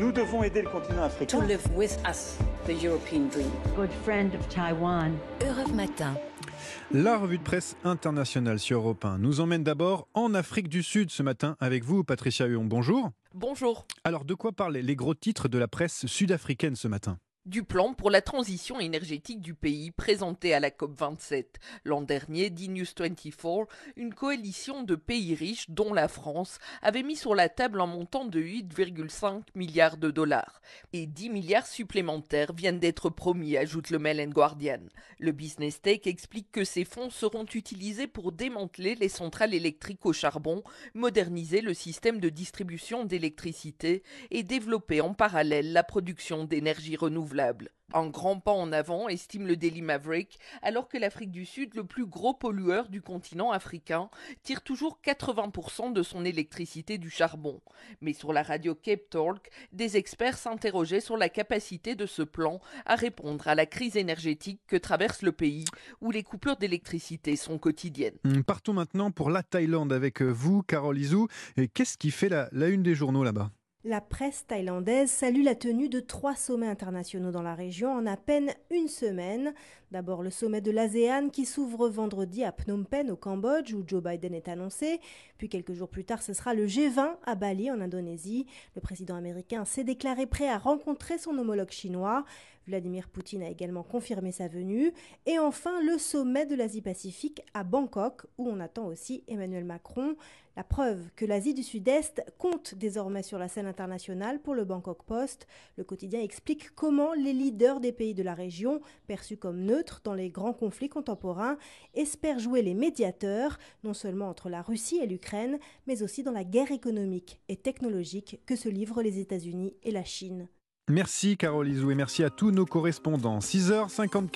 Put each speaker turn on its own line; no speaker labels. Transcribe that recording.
Nous devons aider le continent africain.
To live with us, the European dream.
Good friend of Taiwan.
Europe Matin.
La revue de presse internationale sur Europe 1 nous emmène d'abord en Afrique du Sud ce matin avec vous, Patricia Huon. Bonjour.
Bonjour.
Alors, de quoi parlent les gros titres de la presse sud-africaine ce matin?
Du plan pour la transition énergétique du pays présenté à la COP27. L'an dernier, D-News 24, une coalition de pays riches, dont la France, avait mis sur la table un montant de 8,5 milliards de dollars. Et 10 milliards supplémentaires viennent d'être promis, ajoute le Mail and Guardian. Le Business Tech explique que ces fonds seront utilisés pour démanteler les centrales électriques au charbon, moderniser le système de distribution d'électricité et développer en parallèle la production d'énergie renouvelable un grand pas en avant, estime le Daily Maverick, alors que l'Afrique du Sud, le plus gros pollueur du continent africain, tire toujours 80% de son électricité du charbon. Mais sur la radio Cape Talk, des experts s'interrogeaient sur la capacité de ce plan à répondre à la crise énergétique que traverse le pays, où les coupures d'électricité sont quotidiennes.
Hum, partons maintenant pour la Thaïlande avec vous, Carole Izou. Qu'est-ce qui fait la une des journaux là-bas?
La presse thaïlandaise salue la tenue de trois sommets internationaux dans la région en à peine une semaine. D'abord le sommet de l'ASEAN qui s'ouvre vendredi à Phnom Penh au Cambodge où Joe Biden est annoncé. Puis quelques jours plus tard ce sera le G20 à Bali en Indonésie. Le président américain s'est déclaré prêt à rencontrer son homologue chinois. Vladimir Poutine a également confirmé sa venue. Et enfin le sommet de l'Asie-Pacifique à Bangkok où on attend aussi Emmanuel Macron. La preuve que l'Asie du Sud-Est compte désormais sur la scène internationale pour le Bangkok Post. Le quotidien explique comment les leaders des pays de la région, perçus comme neutres dans les grands conflits contemporains, espèrent jouer les médiateurs, non seulement entre la Russie et l'Ukraine, mais aussi dans la guerre économique et technologique que se livrent les États-Unis et la Chine.
Merci Carole Izou et merci à tous nos correspondants. 6h54.